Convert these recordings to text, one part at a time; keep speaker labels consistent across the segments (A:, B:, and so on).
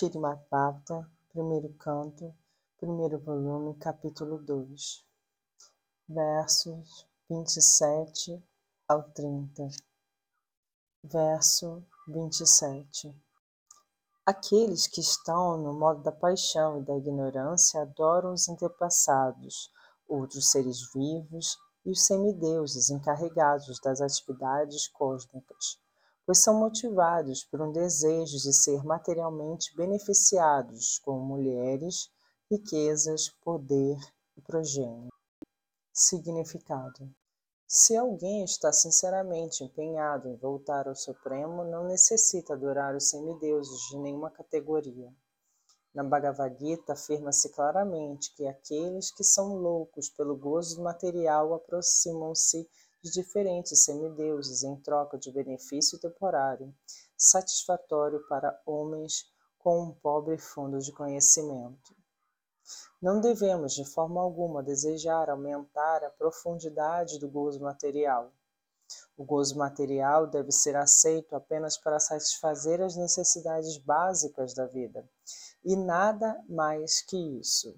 A: Bhagavatam, primeiro canto, primeiro volume, capítulo 2, versos 27 ao 30. Verso 27. Aqueles que estão no modo da paixão e da ignorância adoram os antepassados, outros seres vivos e os semideuses encarregados das atividades cósmicas pois são motivados por um desejo de ser materialmente beneficiados com mulheres, riquezas, poder e progênio. Significado: Se alguém está sinceramente empenhado em voltar ao Supremo, não necessita adorar os semideuses de nenhuma categoria. Na Bhagavad Gita afirma-se claramente que aqueles que são loucos pelo gozo material aproximam-se de diferentes semideuses em troca de benefício temporário, satisfatório para homens com um pobre fundo de conhecimento. Não devemos de forma alguma desejar aumentar a profundidade do gozo material. O gozo material deve ser aceito apenas para satisfazer as necessidades básicas da vida, e nada mais que isso.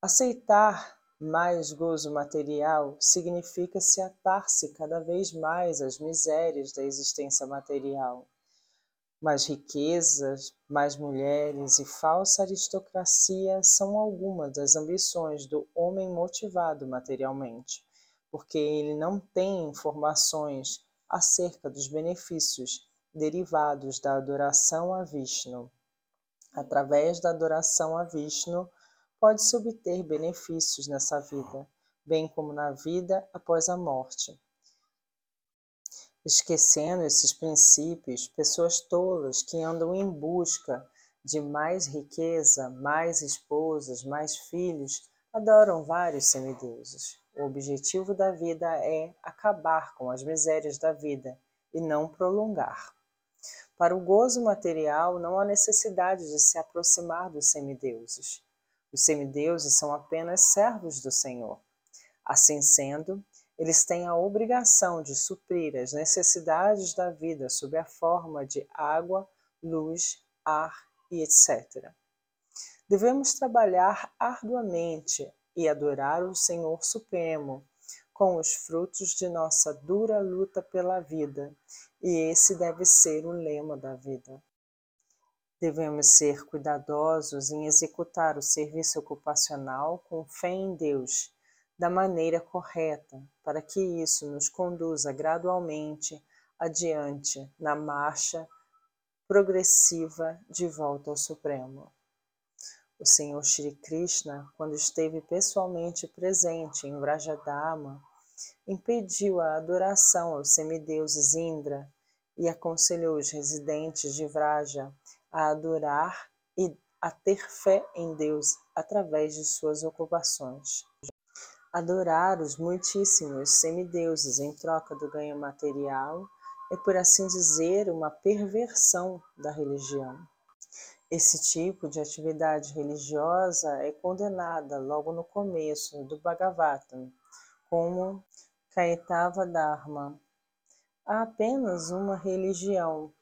A: Aceitar mais gozo material significa se atar-se cada vez mais às misérias da existência material. Mais riquezas, mais mulheres e falsa aristocracia são algumas das ambições do homem motivado materialmente, porque ele não tem informações acerca dos benefícios derivados da adoração a Vishnu. Através da adoração a Vishnu, pode-se obter benefícios nessa vida, bem como na vida após a morte. Esquecendo esses princípios, pessoas tolas que andam em busca de mais riqueza, mais esposas, mais filhos, adoram vários semideuses. O objetivo da vida é acabar com as misérias da vida e não prolongar. Para o gozo material, não há necessidade de se aproximar dos semideuses. Os semideuses são apenas servos do Senhor. Assim sendo, eles têm a obrigação de suprir as necessidades da vida sob a forma de água, luz, ar e etc. Devemos trabalhar arduamente e adorar o Senhor Supremo com os frutos de nossa dura luta pela vida, e esse deve ser o lema da vida. Devemos ser cuidadosos em executar o serviço ocupacional com fé em Deus, da maneira correta, para que isso nos conduza gradualmente adiante na marcha progressiva de volta ao Supremo. O Senhor Shri Krishna, quando esteve pessoalmente presente em Vrajadama, impediu a adoração aos semideuses Indra e aconselhou os residentes de Vraja a adorar e a ter fé em Deus através de suas ocupações. Adorar os muitíssimos semideuses em troca do ganho material é, por assim dizer, uma perversão da religião. Esse tipo de atividade religiosa é condenada logo no começo do Bhagavatam como Kaitava Dharma. Há apenas uma religião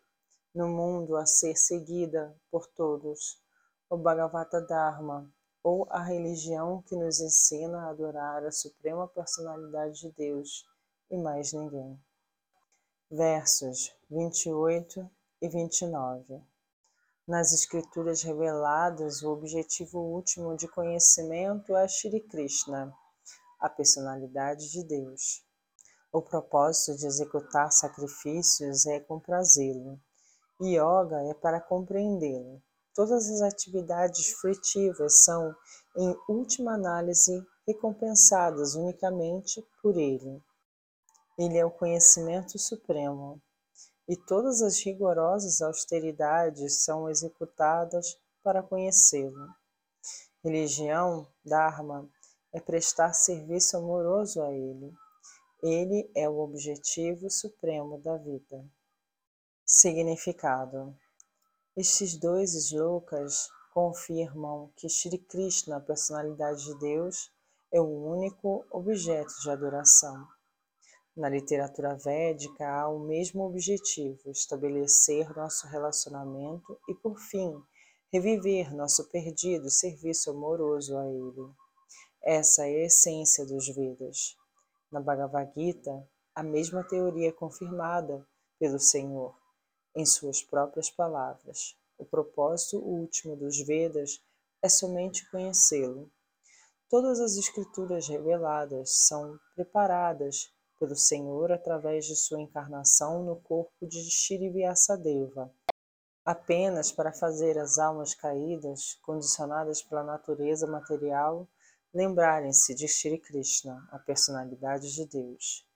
A: no mundo a ser seguida por todos, o Bhagavata Dharma, ou a religião que nos ensina a adorar a suprema personalidade de Deus e mais ninguém. Versos 28 e 29. Nas escrituras reveladas, o objetivo último de conhecimento é Shri Krishna, a personalidade de Deus. O propósito de executar sacrifícios é comprazê-lo Yoga é para compreendê-lo. Todas as atividades fruitivas são, em última análise, recompensadas unicamente por ele. Ele é o conhecimento supremo, e todas as rigorosas austeridades são executadas para conhecê-lo. Religião, Dharma, é prestar serviço amoroso a ele. Ele é o objetivo supremo da vida. Significado: Estes dois slokas confirmam que Shri Krishna, a personalidade de Deus, é o único objeto de adoração. Na literatura védica há o mesmo objetivo: estabelecer nosso relacionamento e, por fim, reviver nosso perdido serviço amoroso a Ele. Essa é a essência dos Vedas. Na Bhagavad Gita, a mesma teoria é confirmada pelo Senhor em suas próprias palavras. O propósito último dos Vedas é somente conhecê-lo. Todas as escrituras reveladas são preparadas pelo Senhor através de sua encarnação no corpo de Shirivyasadeva, apenas para fazer as almas caídas, condicionadas pela natureza material, lembrarem-se de Shri Krishna, a personalidade de Deus.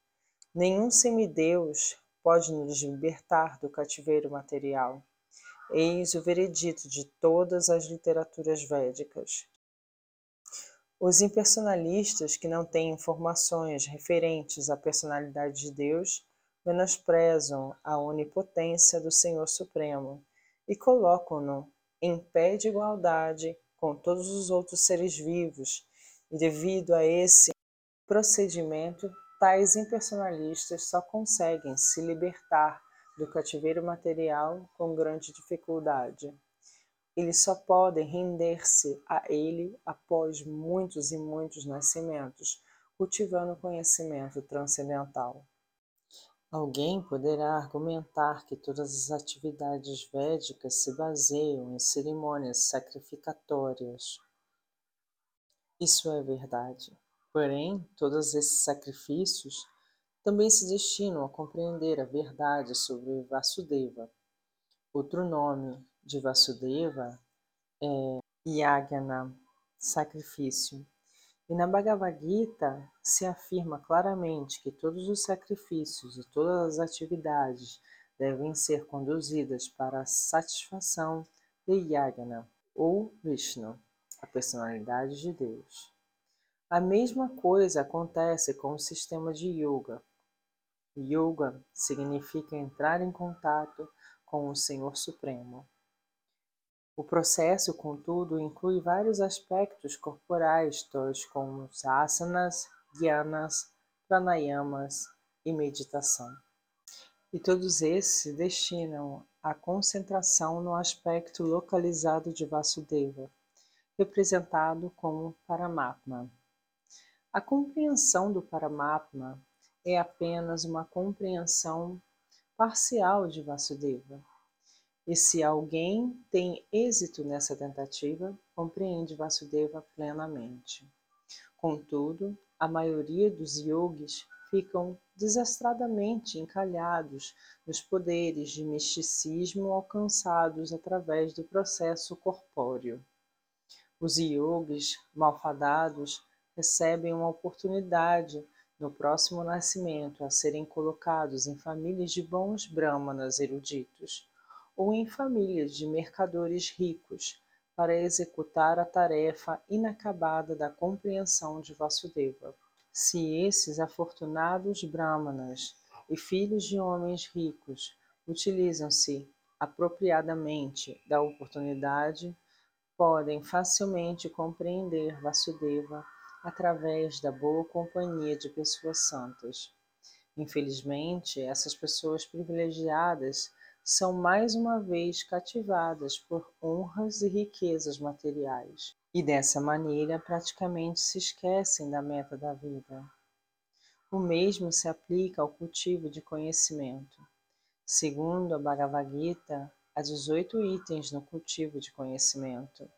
A: Nenhum semideus pode nos libertar do cativeiro material. Eis o veredito de todas as literaturas védicas. Os impersonalistas que não têm informações referentes à personalidade de Deus menosprezam a onipotência do Senhor Supremo e colocam-no em pé de igualdade com todos os outros seres vivos, e devido a esse procedimento, tais impersonalistas só conseguem se libertar do cativeiro material com grande dificuldade. Eles só podem render-se a ele após muitos e muitos nascimentos, cultivando conhecimento transcendental. Alguém poderá argumentar que todas as atividades védicas se baseiam em cerimônias sacrificatórias. Isso é verdade. Porém, todos esses sacrifícios também se destinam a compreender a verdade sobre Vasudeva. Outro nome de Vasudeva é Yagna, sacrifício. E na Bhagavad Gita se afirma claramente que todos os sacrifícios e todas as atividades devem ser conduzidas para a satisfação de Yagna, ou Vishnu, a personalidade de Deus. A mesma coisa acontece com o sistema de Yoga. Yoga significa entrar em contato com o Senhor Supremo. O processo, contudo, inclui vários aspectos corporais, tais como asanas, dhyanas, pranayamas e meditação. E todos esses se destinam à concentração no aspecto localizado de Vasudeva, representado como Paramatma. A compreensão do Paramatma é apenas uma compreensão parcial de Vasudeva e se alguém tem êxito nessa tentativa, compreende Vasudeva plenamente. Contudo, a maioria dos yogis ficam desastradamente encalhados nos poderes de misticismo alcançados através do processo corpóreo. Os yogis malfadados recebem uma oportunidade no próximo nascimento a serem colocados em famílias de bons brahmanas eruditos ou em famílias de mercadores ricos para executar a tarefa inacabada da compreensão de Vasudeva. Se esses afortunados brahmanas e filhos de homens ricos utilizam-se apropriadamente da oportunidade, podem facilmente compreender Vasudeva através da boa companhia de pessoas santas. Infelizmente, essas pessoas privilegiadas são mais uma vez cativadas por honras e riquezas materiais, e dessa maneira praticamente se esquecem da meta da vida. O mesmo se aplica ao cultivo de conhecimento. Segundo a Bhagavad Gita, há 18 itens no cultivo de conhecimento.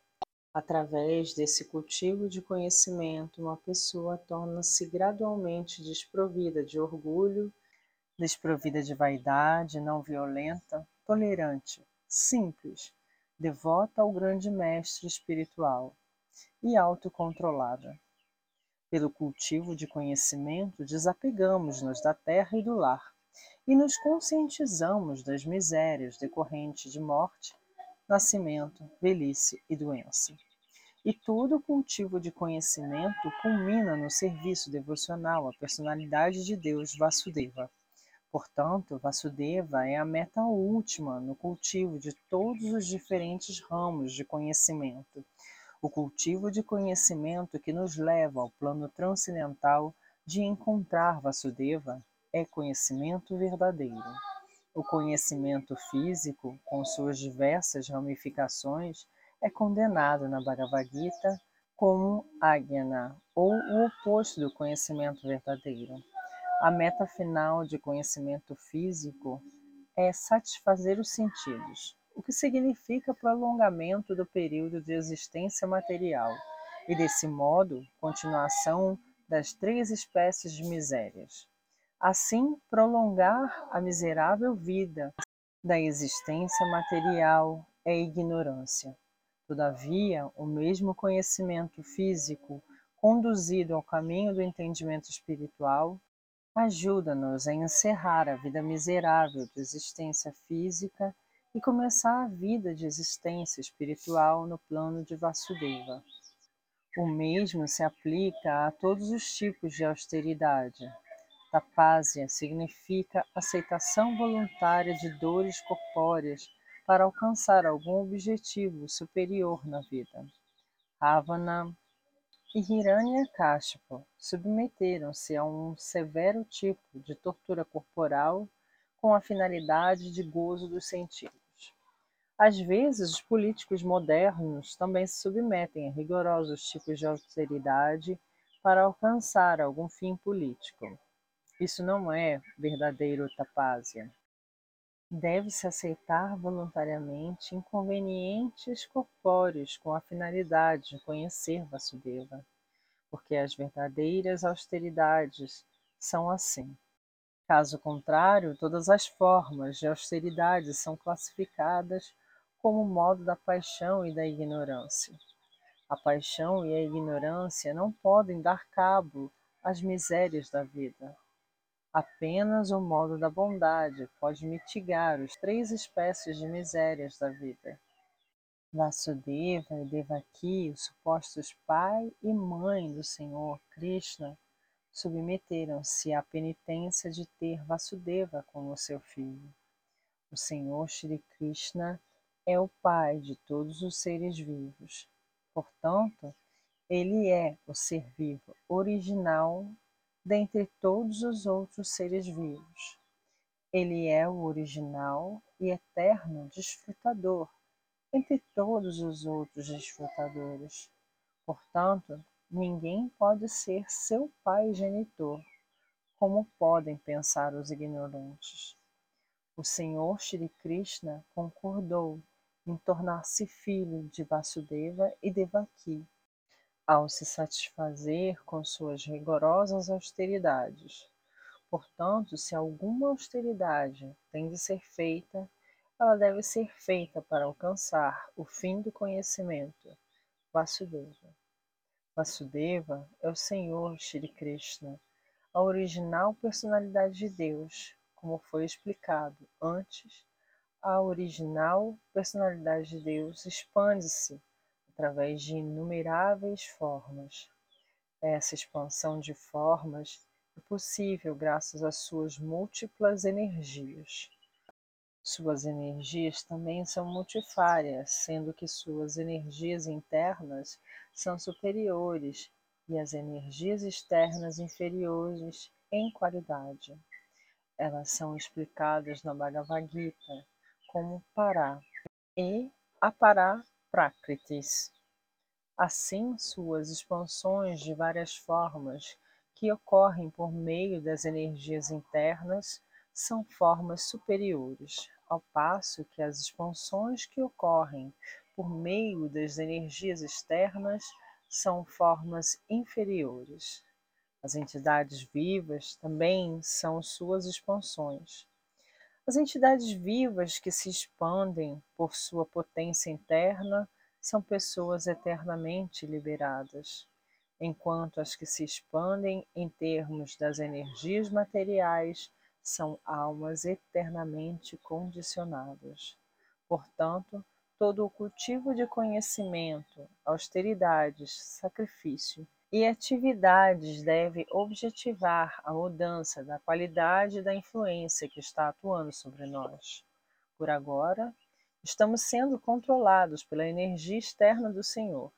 A: Através desse cultivo de conhecimento, uma pessoa torna-se gradualmente desprovida de orgulho desprovida de vaidade, não violenta, tolerante, simples, devota ao grande mestre espiritual e autocontrolada. Pelo cultivo de conhecimento, desapegamos-nos da terra e do lar e nos conscientizamos das misérias decorrentes de morte, nascimento, velhice e doença. E todo cultivo de conhecimento culmina no serviço devocional à personalidade de Deus Vasudeva. Portanto, Vasudeva é a meta última no cultivo de todos os diferentes ramos de conhecimento. O cultivo de conhecimento que nos leva ao plano transcendental de encontrar Vasudeva é conhecimento verdadeiro. O conhecimento físico, com suas diversas ramificações, é condenado na Bhagavad Gita como Ajna, ou o oposto do conhecimento verdadeiro. A meta final de conhecimento físico é satisfazer os sentidos, o que significa prolongamento do período de existência material e, desse modo, continuação das três espécies de misérias. Assim, prolongar a miserável vida da existência material é ignorância. Todavia, o mesmo conhecimento físico conduzido ao caminho do entendimento espiritual ajuda-nos a encerrar a vida miserável de existência física e começar a vida de existência espiritual no plano de Vasudeva. O mesmo se aplica a todos os tipos de austeridade. Tapásia significa aceitação voluntária de dores corpóreas para alcançar algum objetivo superior na vida. Ravana e Hiranyakashipu submeteram-se a um severo tipo de tortura corporal com a finalidade de gozo dos sentidos. Às vezes, os políticos modernos também se submetem a rigorosos tipos de austeridade para alcançar algum fim político. Isso não é verdadeiro tapásia deve-se aceitar voluntariamente inconvenientes corpóreos com a finalidade de conhecer Vasudeva, porque as verdadeiras austeridades são assim. Caso contrário, todas as formas de austeridade são classificadas como modo da paixão e da ignorância. A paixão e a ignorância não podem dar cabo às misérias da vida Apenas o modo da bondade pode mitigar as três espécies de misérias da vida. Vasudeva e Devaki, os supostos pai e mãe do Senhor Krishna, submeteram-se à penitência de ter Vasudeva como seu filho. O Senhor Shri Krishna é o pai de todos os seres vivos. Portanto, ele é o ser vivo original dentre todos os outros seres vivos. Ele é o original e eterno desfrutador entre todos os outros desfrutadores. Portanto, ninguém pode ser seu pai genitor, como podem pensar os ignorantes. O Senhor Shri Krishna concordou em tornar-se filho de Vasudeva e Devaki ao se satisfazer com suas rigorosas austeridades. Portanto, se alguma austeridade tem de ser feita, ela deve ser feita para alcançar o fim do conhecimento. Vasudeva. Vasudeva é o Senhor Shri Krishna, a original personalidade de Deus, como foi explicado antes. A original personalidade de Deus expande-se através de inumeráveis formas. Essa expansão de formas é possível graças às suas múltiplas energias. Suas energias também são multifárias, sendo que suas energias internas são superiores e as energias externas inferiores em qualidade. Elas são explicadas na Bhagavad Gita como Pará e Apará Prakritis. Assim, suas expansões de várias formas, que ocorrem por meio das energias internas, são formas superiores, ao passo que as expansões que ocorrem por meio das energias externas são formas inferiores. As entidades vivas também são suas expansões. As entidades vivas que se expandem por sua potência interna são pessoas eternamente liberadas, enquanto as que se expandem em termos das energias materiais são almas eternamente condicionadas. Portanto, todo o cultivo de conhecimento, austeridades, sacrifício e atividades deve objetivar a mudança da qualidade da influência que está atuando sobre nós. Por agora, estamos sendo controlados pela energia externa do Senhor,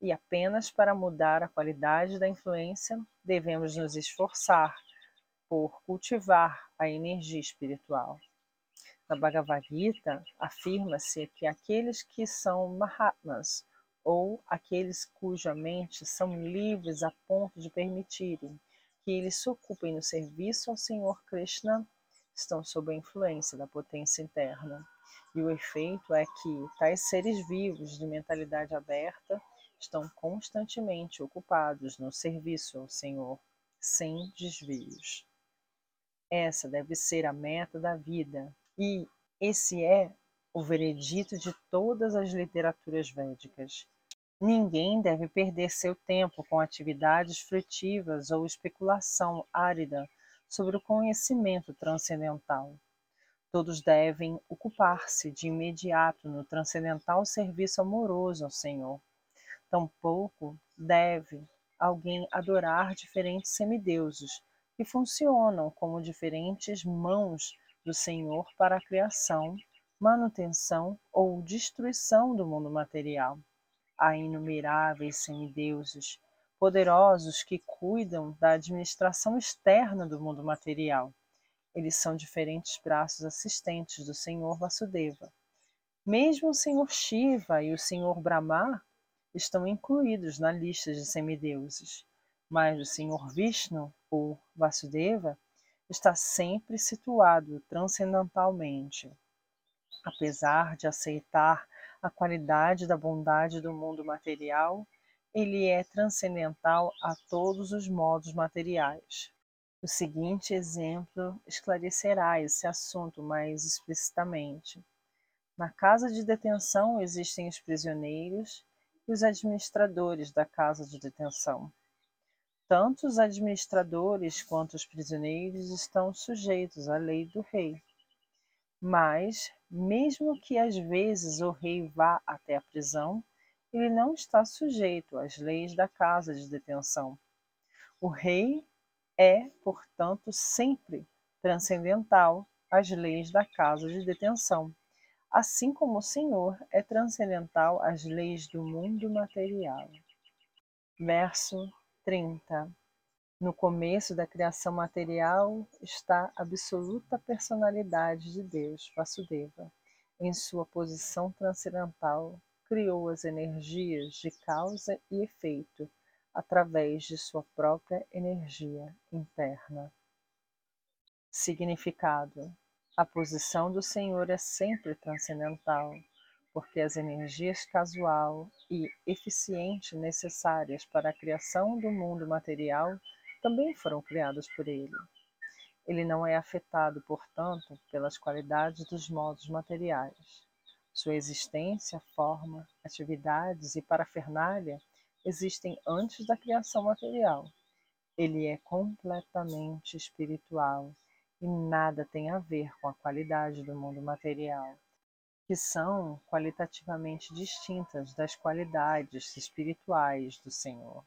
A: e apenas para mudar a qualidade da influência devemos nos esforçar por cultivar a energia espiritual. Na Bhagavad Gita, afirma-se que aqueles que são Mahatmas, ou aqueles cuja mente são livres a ponto de permitirem que eles se ocupem no serviço ao Senhor Krishna, estão sob a influência da potência interna. E o efeito é que tais seres vivos de mentalidade aberta estão constantemente ocupados no serviço ao Senhor, sem desvios. Essa deve ser a meta da vida, e esse é o veredito de todas as literaturas védicas. Ninguém deve perder seu tempo com atividades frutivas ou especulação árida sobre o conhecimento transcendental. Todos devem ocupar-se de imediato no transcendental serviço amoroso ao Senhor. Tampouco deve alguém adorar diferentes semideuses, que funcionam como diferentes mãos do Senhor para a criação, manutenção ou destruição do mundo material. Há inumeráveis semideuses, poderosos que cuidam da administração externa do mundo material. Eles são diferentes braços assistentes do Senhor Vasudeva. Mesmo o Senhor Shiva e o Senhor Brahma estão incluídos na lista de semideuses, mas o Senhor Vishnu, ou Vasudeva, está sempre situado transcendentalmente. Apesar de aceitar a qualidade da bondade do mundo material, ele é transcendental a todos os modos materiais. O seguinte exemplo esclarecerá esse assunto mais explicitamente. Na casa de detenção existem os prisioneiros e os administradores da casa de detenção. Tanto os administradores quanto os prisioneiros estão sujeitos à lei do rei. Mas, mesmo que às vezes o rei vá até a prisão, ele não está sujeito às leis da casa de detenção. O rei é, portanto, sempre transcendental às leis da casa de detenção, assim como o Senhor é transcendental às leis do mundo material. Verso 30. No começo da criação material está a absoluta personalidade de Deus, Vasudeva. Em sua posição transcendental, criou as energias de causa e efeito através de sua própria energia interna. Significado: A posição do Senhor é sempre transcendental porque as energias casual e eficiente necessárias para a criação do mundo material também foram criadas por ele. Ele não é afetado, portanto, pelas qualidades dos modos materiais. Sua existência, forma, atividades e parafernália existem antes da criação material. Ele é completamente espiritual e nada tem a ver com a qualidade do mundo material que são qualitativamente distintas das qualidades espirituais do Senhor.